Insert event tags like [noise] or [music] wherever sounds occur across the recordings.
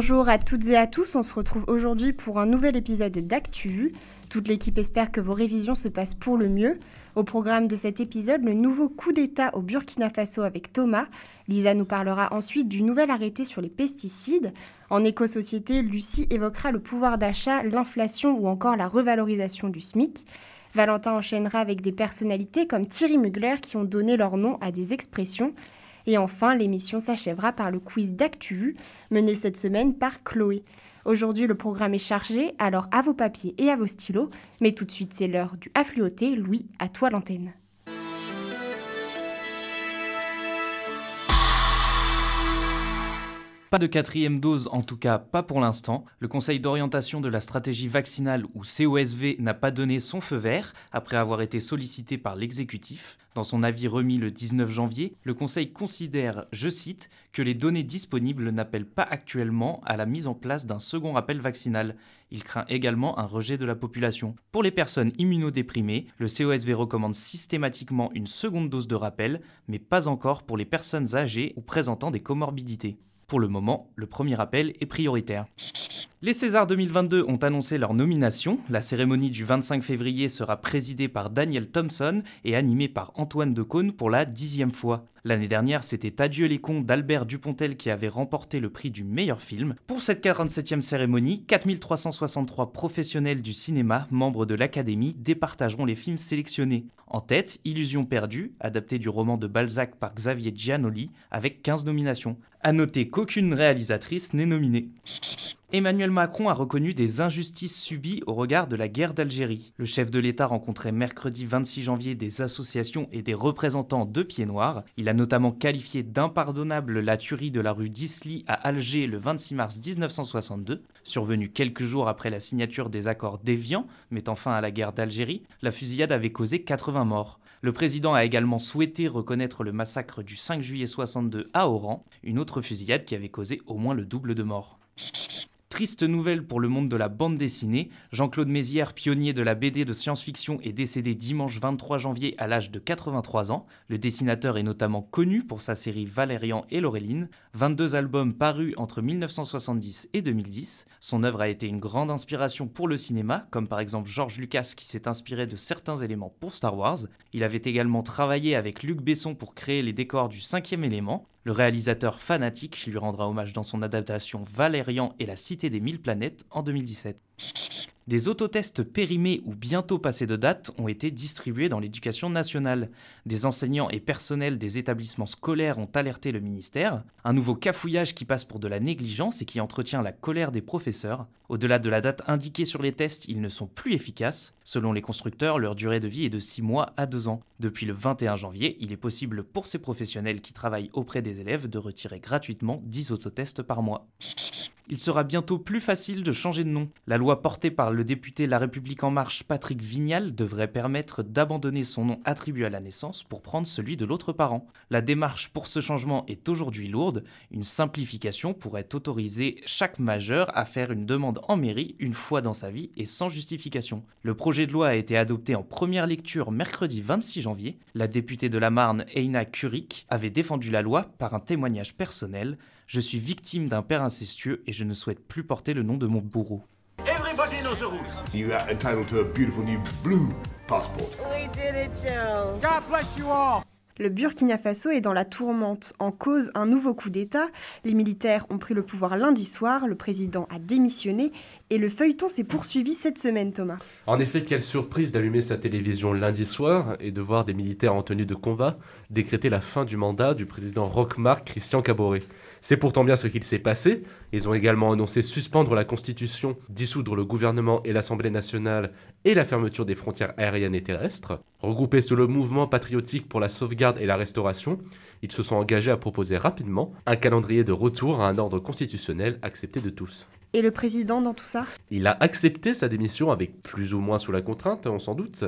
Bonjour à toutes et à tous, on se retrouve aujourd'hui pour un nouvel épisode d'ActuVu. Toute l'équipe espère que vos révisions se passent pour le mieux. Au programme de cet épisode, le nouveau coup d'État au Burkina Faso avec Thomas. Lisa nous parlera ensuite du nouvel arrêté sur les pesticides. En éco-société, Lucie évoquera le pouvoir d'achat, l'inflation ou encore la revalorisation du SMIC. Valentin enchaînera avec des personnalités comme Thierry Mugler qui ont donné leur nom à des expressions. Et enfin, l'émission s'achèvera par le quiz d'ActuVu, mené cette semaine par Chloé. Aujourd'hui, le programme est chargé, alors à vos papiers et à vos stylos. Mais tout de suite, c'est l'heure du affluoté. Louis, à toi l'antenne. Pas de quatrième dose, en tout cas pas pour l'instant. Le Conseil d'orientation de la stratégie vaccinale ou COSV n'a pas donné son feu vert après avoir été sollicité par l'exécutif. Dans son avis remis le 19 janvier, le Conseil considère, je cite, que les données disponibles n'appellent pas actuellement à la mise en place d'un second rappel vaccinal. Il craint également un rejet de la population. Pour les personnes immunodéprimées, le COSV recommande systématiquement une seconde dose de rappel, mais pas encore pour les personnes âgées ou présentant des comorbidités. Pour le moment, le premier appel est prioritaire. Les Césars 2022 ont annoncé leur nomination. La cérémonie du 25 février sera présidée par Daniel Thompson et animée par Antoine Decaune pour la dixième fois. L'année dernière, c'était Adieu les cons d'Albert Dupontel qui avait remporté le prix du meilleur film. Pour cette 47e cérémonie, 4363 professionnels du cinéma, membres de l'Académie, départageront les films sélectionnés. En tête, Illusion perdue, adapté du roman de Balzac par Xavier Giannoli, avec 15 nominations. A noter qu'aucune réalisatrice n'est nominée. Emmanuel Macron a reconnu des injustices subies au regard de la guerre d'Algérie. Le chef de l'État rencontrait mercredi 26 janvier des associations et des représentants de Pieds Noirs. Il a notamment qualifié d'impardonnable la tuerie de la rue d'Isly à Alger le 26 mars 1962. Survenue quelques jours après la signature des accords d'Évian mettant fin à la guerre d'Algérie, la fusillade avait causé 80 morts. Le président a également souhaité reconnaître le massacre du 5 juillet 62 à Oran, une autre fusillade qui avait causé au moins le double de morts. Triste nouvelle pour le monde de la bande dessinée, Jean-Claude Mézières, pionnier de la BD de science-fiction, est décédé dimanche 23 janvier à l'âge de 83 ans. Le dessinateur est notamment connu pour sa série Valérian et Laureline, 22 albums parus entre 1970 et 2010. Son œuvre a été une grande inspiration pour le cinéma, comme par exemple George Lucas qui s'est inspiré de certains éléments pour Star Wars. Il avait également travaillé avec Luc Besson pour créer les décors du cinquième élément. Le réalisateur fanatique lui rendra hommage dans son adaptation Valérian et la Cité des Mille Planètes en 2017. Des autotests périmés ou bientôt passés de date ont été distribués dans l'éducation nationale. Des enseignants et personnels des établissements scolaires ont alerté le ministère. Un nouveau cafouillage qui passe pour de la négligence et qui entretient la colère des professeurs. Au-delà de la date indiquée sur les tests, ils ne sont plus efficaces. Selon les constructeurs, leur durée de vie est de 6 mois à 2 ans. Depuis le 21 janvier, il est possible pour ces professionnels qui travaillent auprès des élèves de retirer gratuitement 10 autotests par mois. Il sera bientôt plus facile de changer de nom. La loi portée par le député La République En Marche Patrick Vignal devrait permettre d'abandonner son nom attribué à la naissance pour prendre celui de l'autre parent. La démarche pour ce changement est aujourd'hui lourde. Une simplification pourrait autoriser chaque majeur à faire une demande en mairie une fois dans sa vie et sans justification. Le projet de loi a été adopté en première lecture mercredi 26 janvier. La députée de la Marne, Eina Kurik, avait défendu la loi par un témoignage personnel. Je suis victime d'un père incestueux et je ne souhaite plus porter le nom de mon bourreau. Everybody knows the rules. You are entitled to a beautiful new blue passport. We did it, Joe. God bless you all. Le Burkina Faso est dans la tourmente. En cause, un nouveau coup d'État. Les militaires ont pris le pouvoir lundi soir, le président a démissionné et le feuilleton s'est poursuivi cette semaine, Thomas. En effet, quelle surprise d'allumer sa télévision lundi soir et de voir des militaires en tenue de combat décréter la fin du mandat du président Rochmark Christian Caboret. C'est pourtant bien ce qu'il s'est passé. Ils ont également annoncé suspendre la Constitution, dissoudre le gouvernement et l'Assemblée nationale et la fermeture des frontières aériennes et terrestres. Regroupés sous le mouvement patriotique pour la sauvegarde et la restauration, ils se sont engagés à proposer rapidement un calendrier de retour à un ordre constitutionnel accepté de tous. Et le président dans tout ça? Il a accepté sa démission avec plus ou moins sous la contrainte, on s'en doute.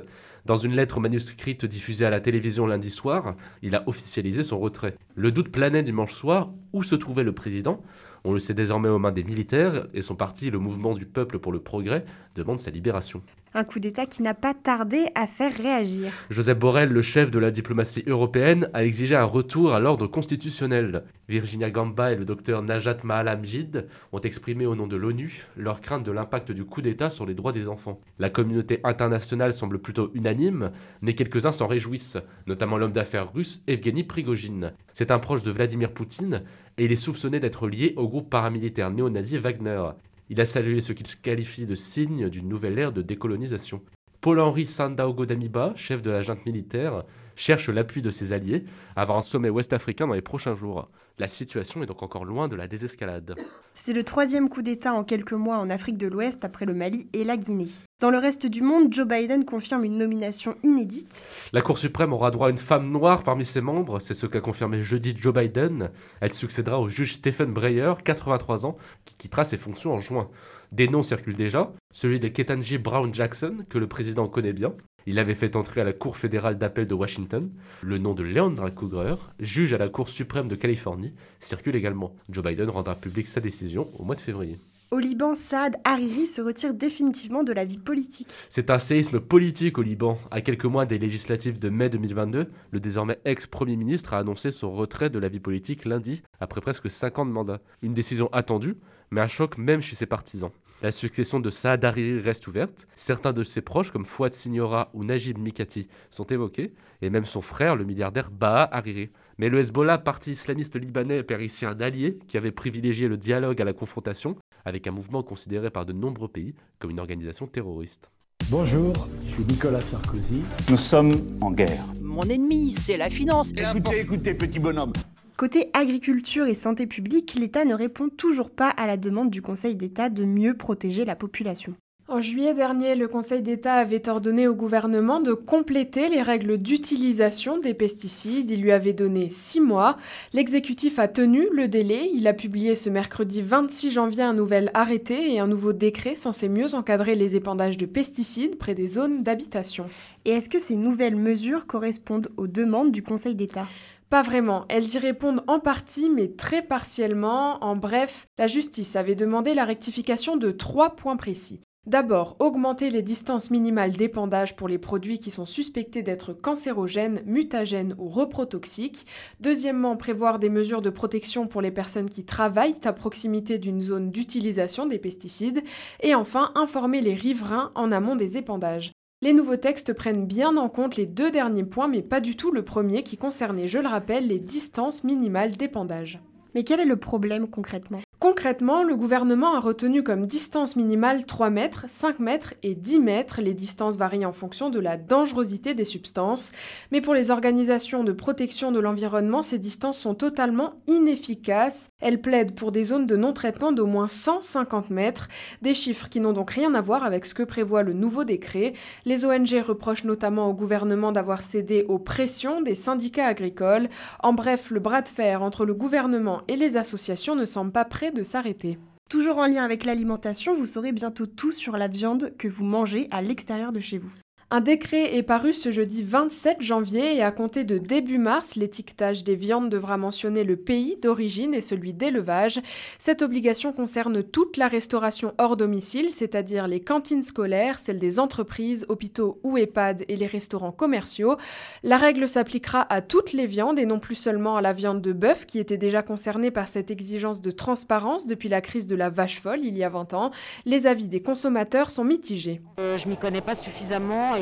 Dans une lettre manuscrite diffusée à la télévision lundi soir, il a officialisé son retrait. Le doute planait dimanche soir où se trouvait le président. On le sait désormais aux mains des militaires et son parti, le Mouvement du Peuple pour le Progrès, demande sa libération. Un coup d'État qui n'a pas tardé à faire réagir. Joseph Borrell, le chef de la diplomatie européenne, a exigé un retour à l'ordre constitutionnel. Virginia Gamba et le docteur Najat Mahalamjid ont exprimé au nom de l'ONU leur crainte de l'impact du coup d'État sur les droits des enfants. La communauté internationale semble plutôt unanime, mais quelques-uns s'en réjouissent, notamment l'homme d'affaires russe Evgeny Prigogine. C'est un proche de Vladimir Poutine et il est soupçonné d'être lié au groupe paramilitaire néo-nazi Wagner. Il a salué ce qu'il qualifie de signe d'une nouvelle ère de décolonisation. Paul-Henri Sandaogo Damiba, chef de la junte militaire, cherche l'appui de ses alliés avant un sommet ouest-africain dans les prochains jours. La situation est donc encore loin de la désescalade. C'est le troisième coup d'État en quelques mois en Afrique de l'Ouest après le Mali et la Guinée. Dans le reste du monde, Joe Biden confirme une nomination inédite. La Cour suprême aura droit à une femme noire parmi ses membres, c'est ce qu'a confirmé jeudi Joe Biden. Elle succédera au juge Stephen Breyer, 83 ans, qui quittera ses fonctions en juin. Des noms circulent déjà, celui de Ketanji Brown Jackson, que le président connaît bien, il avait fait entrer à la Cour fédérale d'appel de Washington. Le nom de Leandra Kruger, juge à la Cour suprême de Californie, circule également. Joe Biden rendra public sa décision au mois de février. Au Liban, Saad Hariri se retire définitivement de la vie politique. C'est un séisme politique au Liban. À quelques mois des législatives de mai 2022, le désormais ex-premier ministre a annoncé son retrait de la vie politique lundi, après presque 5 ans de mandat. Une décision attendue, mais un choc même chez ses partisans. La succession de Saad Hariri reste ouverte. Certains de ses proches, comme Fouad Signora ou Najib Mikati, sont évoqués, et même son frère, le milliardaire Baha Hariri. Mais le Hezbollah, parti islamiste libanais, perd ici un allié qui avait privilégié le dialogue à la confrontation avec un mouvement considéré par de nombreux pays comme une organisation terroriste. Bonjour, je suis Nicolas Sarkozy. Nous sommes en guerre. Mon ennemi, c'est la finance. Écoutez, écoutez, petit bonhomme. Côté agriculture et santé publique, l'État ne répond toujours pas à la demande du Conseil d'État de mieux protéger la population. En juillet dernier, le Conseil d'État avait ordonné au gouvernement de compléter les règles d'utilisation des pesticides. Il lui avait donné six mois. L'exécutif a tenu le délai. Il a publié ce mercredi 26 janvier un nouvel arrêté et un nouveau décret censé mieux encadrer les épandages de pesticides près des zones d'habitation. Et est-ce que ces nouvelles mesures correspondent aux demandes du Conseil d'État? Pas vraiment. Elles y répondent en partie, mais très partiellement. En bref, la justice avait demandé la rectification de trois points précis. D'abord, augmenter les distances minimales d'épandage pour les produits qui sont suspectés d'être cancérogènes, mutagènes ou reprotoxiques. Deuxièmement, prévoir des mesures de protection pour les personnes qui travaillent à proximité d'une zone d'utilisation des pesticides. Et enfin, informer les riverains en amont des épandages. Les nouveaux textes prennent bien en compte les deux derniers points, mais pas du tout le premier qui concernait, je le rappelle, les distances minimales d'épandage. Mais quel est le problème concrètement? Concrètement, le gouvernement a retenu comme distance minimale 3 mètres, 5 mètres et 10 mètres. Les distances varient en fonction de la dangerosité des substances. Mais pour les organisations de protection de l'environnement, ces distances sont totalement inefficaces. Elles plaident pour des zones de non-traitement d'au moins 150 mètres, des chiffres qui n'ont donc rien à voir avec ce que prévoit le nouveau décret. Les ONG reprochent notamment au gouvernement d'avoir cédé aux pressions des syndicats agricoles. En bref, le bras de fer entre le gouvernement et les associations ne semble pas prêt de s'arrêter. Toujours en lien avec l'alimentation, vous saurez bientôt tout sur la viande que vous mangez à l'extérieur de chez vous. Un décret est paru ce jeudi 27 janvier et à compter de début mars, l'étiquetage des viandes devra mentionner le pays d'origine et celui d'élevage. Cette obligation concerne toute la restauration hors domicile, c'est-à-dire les cantines scolaires, celles des entreprises, hôpitaux ou EHPAD et les restaurants commerciaux. La règle s'appliquera à toutes les viandes et non plus seulement à la viande de bœuf qui était déjà concernée par cette exigence de transparence depuis la crise de la vache folle il y a 20 ans. Les avis des consommateurs sont mitigés. Euh, je m'y connais pas suffisamment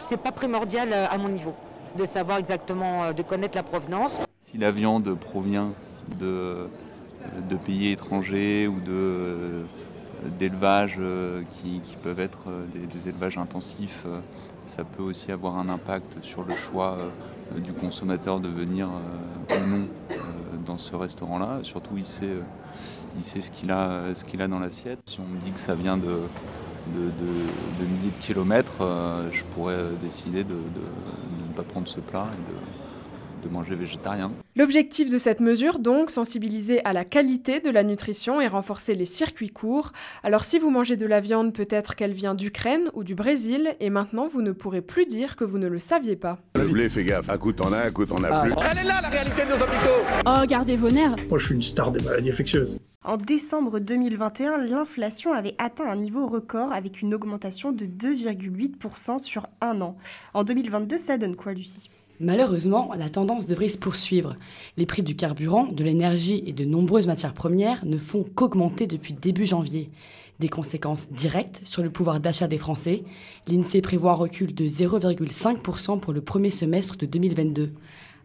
c'est pas primordial euh, à mon niveau de savoir exactement, euh, de connaître la provenance. Si la viande provient de, pays étrangers ou de d'élevages qui, peuvent être des, élevages intensifs, ça peut aussi avoir un impact sur le choix du consommateur de venir ou non dans ce restaurant-là. Surtout, il sait, ce qu'il a, qu'il a dans l'assiette. Si on me dit que ça vient de, de, milliers de kilomètres, euh, je pourrais décider de, de, ne pas prendre ce plat et de manger végétarien. L'objectif de cette mesure, donc, sensibiliser à la qualité de la nutrition et renforcer les circuits courts. Alors si vous mangez de la viande, peut-être qu'elle vient d'Ukraine ou du Brésil, et maintenant vous ne pourrez plus dire que vous ne le saviez pas. Le blé, fais gaffe, un coup t'en as, un coup t'en as plus. Elle est là la réalité de nos hôpitaux Oh, gardez vos nerfs Moi, je suis une star des maladies infectieuses. En décembre 2021, l'inflation avait atteint un niveau record avec une augmentation de 2,8% sur un an. En 2022, ça donne quoi, Lucie? Malheureusement, la tendance devrait se poursuivre. Les prix du carburant, de l'énergie et de nombreuses matières premières ne font qu'augmenter depuis début janvier. Des conséquences directes sur le pouvoir d'achat des Français. L'INSEE prévoit un recul de 0,5% pour le premier semestre de 2022.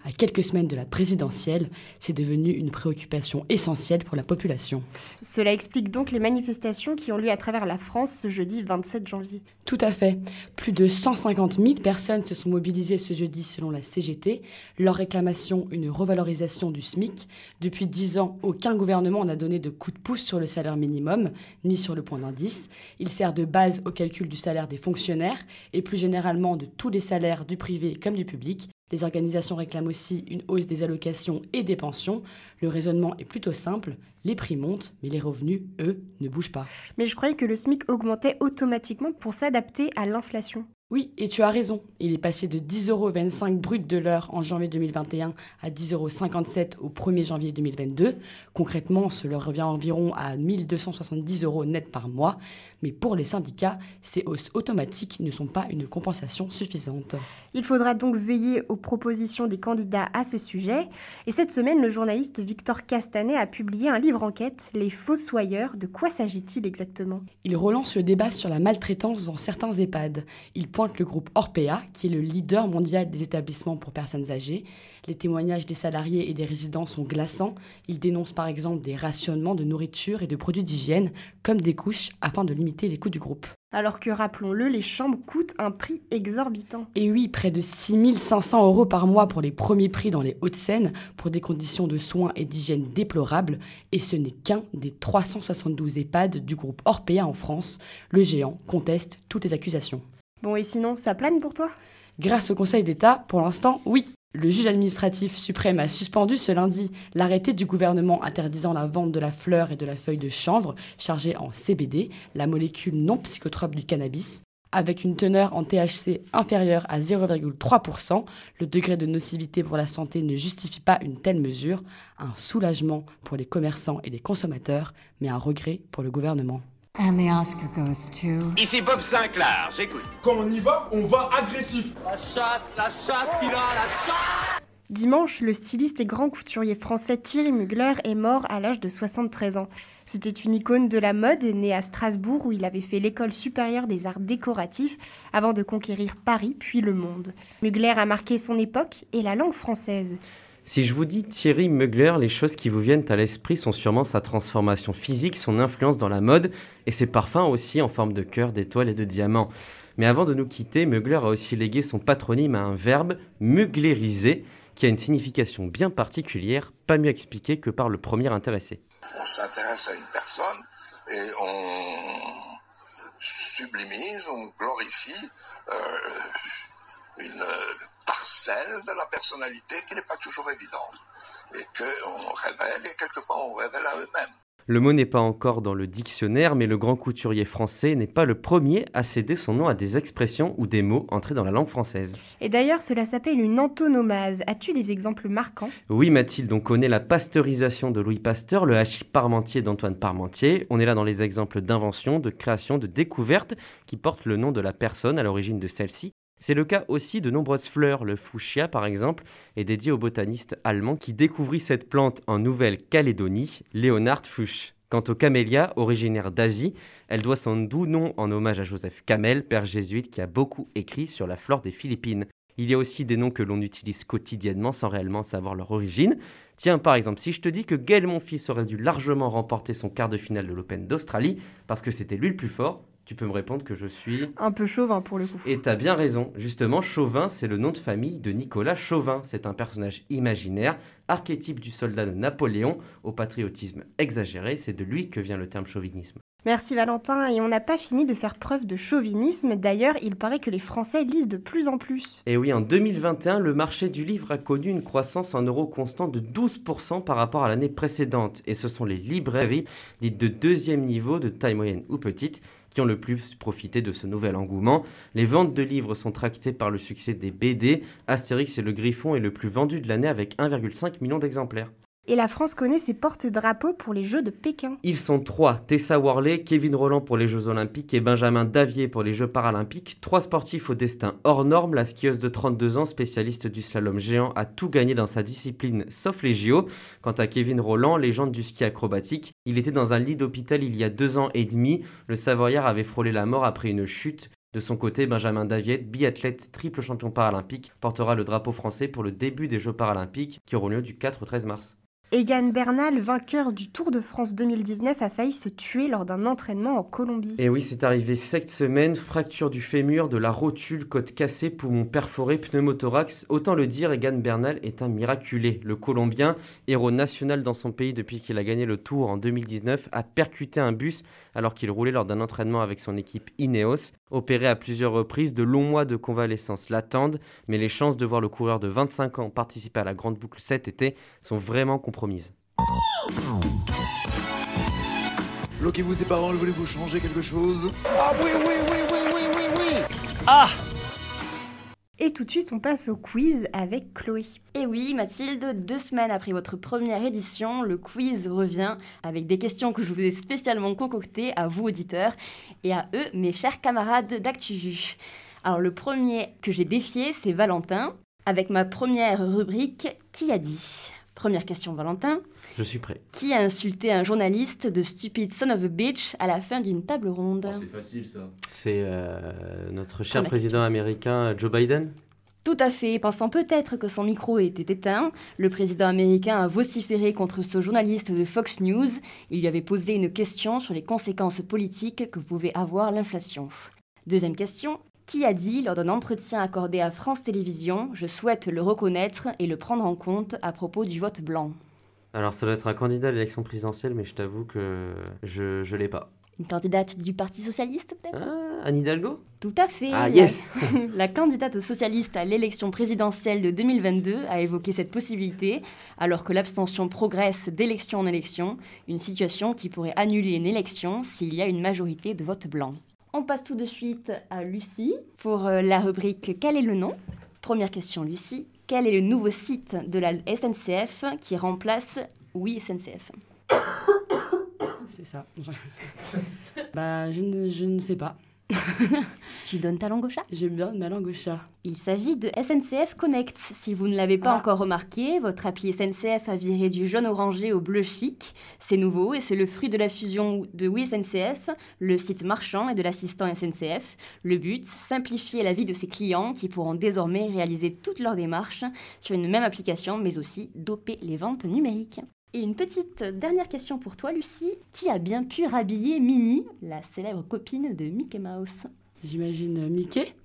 À quelques semaines de la présidentielle, c'est devenu une préoccupation essentielle pour la population. Cela explique donc les manifestations qui ont lieu à travers la France ce jeudi 27 janvier. Tout à fait. Plus de 150 000 personnes se sont mobilisées ce jeudi selon la CGT. Leur réclamation, une revalorisation du SMIC. Depuis 10 ans, aucun gouvernement n'a donné de coup de pouce sur le salaire minimum, ni sur le point d'indice. Il sert de base au calcul du salaire des fonctionnaires et plus généralement de tous les salaires du privé comme du public. Les organisations réclament aussi une hausse des allocations et des pensions. Le raisonnement est plutôt simple. Les prix montent, mais les revenus, eux, ne bougent pas. Mais je croyais que le SMIC augmentait automatiquement pour s'adapter à l'inflation. Oui, et tu as raison. Il est passé de 10,25 euros brut de l'heure en janvier 2021 à 10,57 euros au 1er janvier 2022. Concrètement, cela revient environ à 1270 euros net par mois. Mais pour les syndicats, ces hausses automatiques ne sont pas une compensation suffisante. Il faudra donc veiller aux propositions des candidats à ce sujet. Et cette semaine, le journaliste Victor Castanet a publié un livre enquête, Les Fossoyeurs. De quoi s'agit-il exactement? Il relance le débat sur la maltraitance dans certains EHPAD. Il pointe le groupe Orpea, qui est le leader mondial des établissements pour personnes âgées. Les témoignages des salariés et des résidents sont glaçants. Il dénonce par exemple des rationnements de nourriture et de produits d'hygiène, comme des couches, afin de limiter les coûts du groupe. Alors que, rappelons-le, les chambres coûtent un prix exorbitant. Et oui, près de 6500 euros par mois pour les premiers prix dans les Hauts-de-Seine, pour des conditions de soins et d'hygiène déplorables. Et ce n'est qu'un des 372 EHPAD du groupe Orpea en France. Le géant conteste toutes les accusations. Bon, et sinon, ça plane pour toi? Grâce au Conseil d'État, pour l'instant, oui. Le juge administratif suprême a suspendu ce lundi l'arrêté du gouvernement interdisant la vente de la fleur et de la feuille de chanvre chargée en CBD, la molécule non psychotrope du cannabis. Avec une teneur en THC inférieure à 0,3%, le degré de nocivité pour la santé ne justifie pas une telle mesure. Un soulagement pour les commerçants et les consommateurs, mais un regret pour le gouvernement. And the Oscar goes to... Ici Bob Sinclair, j'écoute. Quand on y va, on va agressif. La chatte, la chatte qu'il a, la chatte Dimanche, le styliste et grand couturier français Thierry Mugler est mort à l'âge de 73 ans. C'était une icône de la mode, né à Strasbourg où il avait fait l'école supérieure des arts décoratifs avant de conquérir Paris puis le monde. Mugler a marqué son époque et la langue française. Si je vous dis Thierry Mugler, les choses qui vous viennent à l'esprit sont sûrement sa transformation physique, son influence dans la mode et ses parfums aussi en forme de cœur, d'étoiles et de diamants. Mais avant de nous quitter, Mugler a aussi légué son patronyme à un verbe, muglériser, qui a une signification bien particulière, pas mieux expliquée que par le premier intéressé. On s'intéresse à une personne et on sublimise, on glorifie euh, une parcelle de la personnalité qui n'est pas toujours évidente et qu'on révèle et quelquefois on révèle à eux-mêmes. Le mot n'est pas encore dans le dictionnaire, mais le grand couturier français n'est pas le premier à céder son nom à des expressions ou des mots entrés dans la langue française. Et d'ailleurs, cela s'appelle une antonomase. As-tu des exemples marquants? Oui, Mathilde, on connaît la pasteurisation de Louis Pasteur, le hachis parmentier d'Antoine Parmentier. On est là dans les exemples d'invention, de création, de découverte qui portent le nom de la personne à l'origine de celle-ci. C'est le cas aussi de nombreuses fleurs. Le fuchsia, par exemple, est dédié au botaniste allemand qui découvrit cette plante en Nouvelle-Calédonie, Leonard Fuchs. Quant aux camélias, originaires d'Asie, elle doit son doux nom en hommage à Joseph Camel, père jésuite qui a beaucoup écrit sur la flore des Philippines. Il y a aussi des noms que l'on utilise quotidiennement sans réellement savoir leur origine. Tiens, par exemple, si je te dis que Gaël Monfils aurait dû largement remporter son quart de finale de l'Open d'Australie parce que c'était lui le plus fort, tu peux me répondre que je suis... Un peu chauvin pour le coup. Et t'as bien raison. Justement, Chauvin, c'est le nom de famille de Nicolas Chauvin. C'est un personnage imaginaire, archétype du soldat de Napoléon, au patriotisme exagéré. C'est de lui que vient le terme chauvinisme. Merci Valentin, et on n'a pas fini de faire preuve de chauvinisme, d'ailleurs il paraît que les Français lisent de plus en plus. Et oui, en 2021, le marché du livre a connu une croissance en euros constant de 12% par rapport à l'année précédente, et ce sont les librairies, dites de deuxième niveau, de taille moyenne ou petite, qui ont le plus profité de ce nouvel engouement. Les ventes de livres sont tractées par le succès des BD. Astérix et le Griffon est le plus vendu de l'année avec 1,5 million d'exemplaires. Et la France connaît ses porte-drapeaux pour les Jeux de Pékin. Ils sont trois Tessa Worley, Kevin Roland pour les Jeux Olympiques et Benjamin Davier pour les Jeux Paralympiques. Trois sportifs au destin hors norme. La skieuse de 32 ans, spécialiste du slalom géant, a tout gagné dans sa discipline sauf les JO. Quant à Kevin Roland, légende du ski acrobatique, il était dans un lit d'hôpital il y a deux ans et demi. Le Savoyard avait frôlé la mort après une chute. De son côté, Benjamin Davier, biathlète triple champion paralympique, portera le drapeau français pour le début des Jeux paralympiques qui auront lieu du 4 au 13 mars. Egan Bernal, vainqueur du Tour de France 2019, a failli se tuer lors d'un entraînement en Colombie. Et oui, c'est arrivé cette semaine, fracture du fémur, de la rotule, côte cassée, poumon perforé, pneumothorax. Autant le dire, Egan Bernal est un miraculé. Le Colombien, héros national dans son pays depuis qu'il a gagné le Tour en 2019, a percuté un bus alors qu'il roulait lors d'un entraînement avec son équipe Ineos. Opéré à plusieurs reprises, de longs mois de convalescence l'attendent, mais les chances de voir le coureur de 25 ans participer à la grande boucle cet été sont vraiment compromises. Bloquez-vous ses paroles, voulez-vous changer quelque chose? Ah oui, oui, oui, oui, oui, oui, oui. Ah! Et tout de suite, on passe au quiz avec Chloé. Et oui, Mathilde, deux semaines après votre première édition, le quiz revient avec des questions que je vous ai spécialement concoctées à vous, auditeurs, et à eux, mes chers camarades d'ActuVu. Alors, le premier que j'ai défié, c'est Valentin, avec ma première rubrique Qui a dit? Première question, Valentin. Je suis prêt. Qui a insulté un journaliste de Stupid Son of a Bitch à la fin d'une table ronde? Oh, C'est facile ça. C'est euh, notre cher président américain Joe Biden tout à fait, pensant peut-être que son micro était éteint, le président américain a vociféré contre ce journaliste de Fox News. Il lui avait posé une question sur les conséquences politiques que pouvait avoir l'inflation. Deuxième question, qui a dit lors d'un entretien accordé à France Télévisions Je souhaite le reconnaître et le prendre en compte à propos du vote blanc Alors, ça doit être un candidat à l'élection présidentielle, mais je t'avoue que je ne l'ai pas. Une candidate du Parti Socialiste, peut-être? Ah, Anne Hidalgo? Tout à fait. Ah, yes [laughs] La candidate socialiste à l'élection présidentielle de 2022 a évoqué cette possibilité, alors que l'abstention progresse d'élection en élection, une situation qui pourrait annuler une élection s'il y a une majorité de vote blanc. On passe tout de suite à Lucie pour euh, la rubrique Quel est le nom? Première question, Lucie. Quel est le nouveau site de la SNCF qui remplace Oui SNCF C'est ça. [laughs] bah, je je ne sais pas. [laughs] tu donnes ta langue au chat? Je donne ma langue au chat. Il s'agit de SNCF Connect. Si vous ne l'avez pas ah. encore remarqué, votre appli SNCF a viré du jaune orangé au bleu chic. C'est nouveau et c'est le fruit de la fusion de Oui SNCF, le site marchand et de l'assistant SNCF. Le but, simplifier la vie de ses clients qui pourront désormais réaliser toutes leurs démarches sur une même application, mais aussi doper les ventes numériques. Et une petite dernière question pour toi, Lucie. Qui a bien pu rhabiller Minnie, la célèbre copine de Mickey Mouse J'imagine Mickey.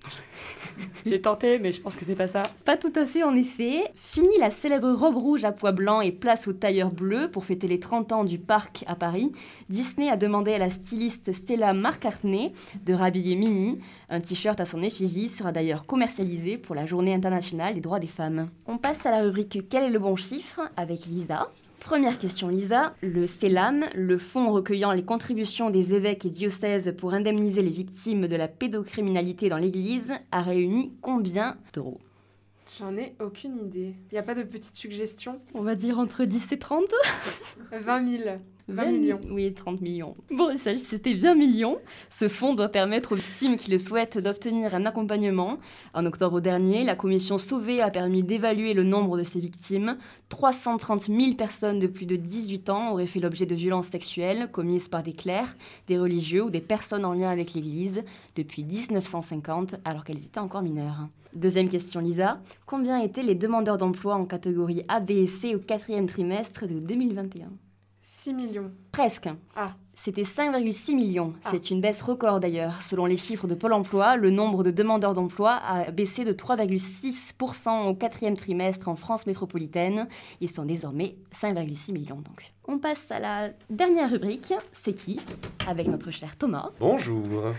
[laughs] J'ai tenté, mais je pense que c'est pas ça. Pas tout à fait, en effet. Fini la célèbre robe rouge à pois blanc et place au tailleur bleu pour fêter les 30 ans du parc à Paris. Disney a demandé à la styliste Stella McCartney de rhabiller Minnie. Un t-shirt à son effigie sera d'ailleurs commercialisé pour la Journée internationale des droits des femmes. On passe à la rubrique Quel est le bon chiffre? avec Lisa. Première question, Lisa. Le CELAM, le fonds recueillant les contributions des évêques et diocèses pour indemniser les victimes de la pédocriminalité dans l'Église, a réuni combien d'euros? J'en ai aucune idée. Il n'y a pas de petite suggestion? On va dire entre 10 et 30 20 000. 20 millions. Oui, 30 millions. Bon, c'était 20 millions. Ce fonds doit permettre aux victimes qui le souhaitent d'obtenir un accompagnement. En octobre dernier, la commission Sauvé a permis d'évaluer le nombre de ces victimes. 330 000 personnes de plus de 18 ans auraient fait l'objet de violences sexuelles commises par des clercs, des religieux ou des personnes en lien avec l'Église depuis 1950, alors qu'elles étaient encore mineures. Deuxième question, Lisa. Combien étaient les demandeurs d'emploi en catégorie A, B et C au quatrième trimestre de 2021 6 millions. Presque. Ah. C'était 5,6 millions. C'est une baisse record d'ailleurs. Selon les chiffres de Pôle emploi, le nombre de demandeurs d'emploi a baissé de 3,6% au quatrième trimestre en France métropolitaine. Ils sont désormais 5,6 millions donc. On passe à la dernière rubrique. C'est qui? Avec notre cher Thomas. Bonjour.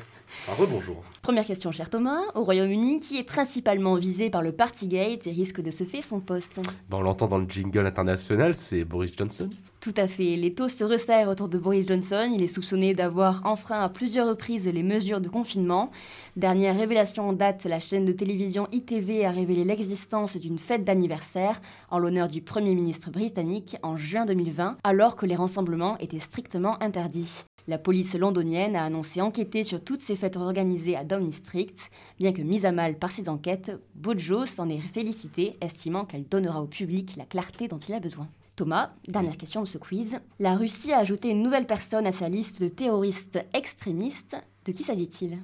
Un rebonjour. Première question, cher Thomas. Au Royaume-Uni, qui est principalement visé par le Partygate et risque de se faire son poste? Bon, on l'entend dans le jingle international, c'est Boris Johnson. Tout à fait. Les taux se resserrent autour de Boris Johnson. Il est soupçonné d'avoir enfreint à plusieurs reprises les mesures de confinement. Dernière révélation en date, la chaîne de télévision ITV a révélé l'existence d'une fête d'anniversaire en l'honneur du Premier ministre britannique en juin 2020, alors que les rassemblements étaient strictement interdits. La police londonienne a annoncé enquêter sur toutes ces fêtes organisées à Downing Street. Bien que mise à mal par ces enquêtes, Bojo s'en est félicité, estimant qu'elle donnera au public la clarté dont il a besoin. Thomas, dernière question de ce quiz. La Russie a ajouté une nouvelle personne à sa liste de terroristes extrémistes. De qui s'agit-il? Il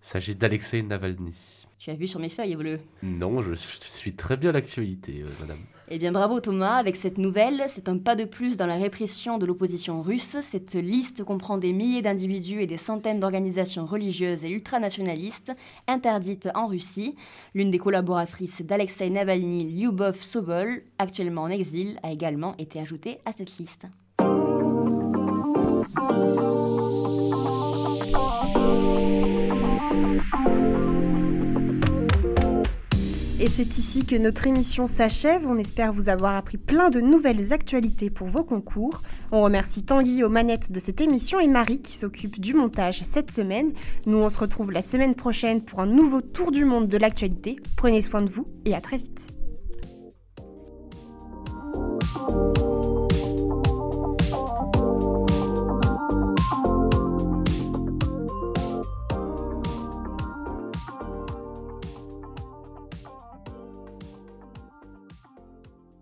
s'agit d'Alexei Navalny. Tu as vu sur mes feuilles bleues Non, je suis très bien l'actualité, euh, madame. Eh bien bravo Thomas, avec cette nouvelle, c'est un pas de plus dans la répression de l'opposition russe. Cette liste comprend des milliers d'individus et des centaines d'organisations religieuses et ultranationalistes interdites en Russie. L'une des collaboratrices d'Alexei Navalny, Lyubov Sobol, actuellement en exil, a également été ajoutée à cette liste. Et c'est ici que notre émission s'achève. On espère vous avoir appris plein de nouvelles actualités pour vos concours. On remercie Tanguy aux manettes de cette émission et Marie qui s'occupe du montage cette semaine. Nous, on se retrouve la semaine prochaine pour un nouveau tour du monde de l'actualité. Prenez soin de vous et à très vite.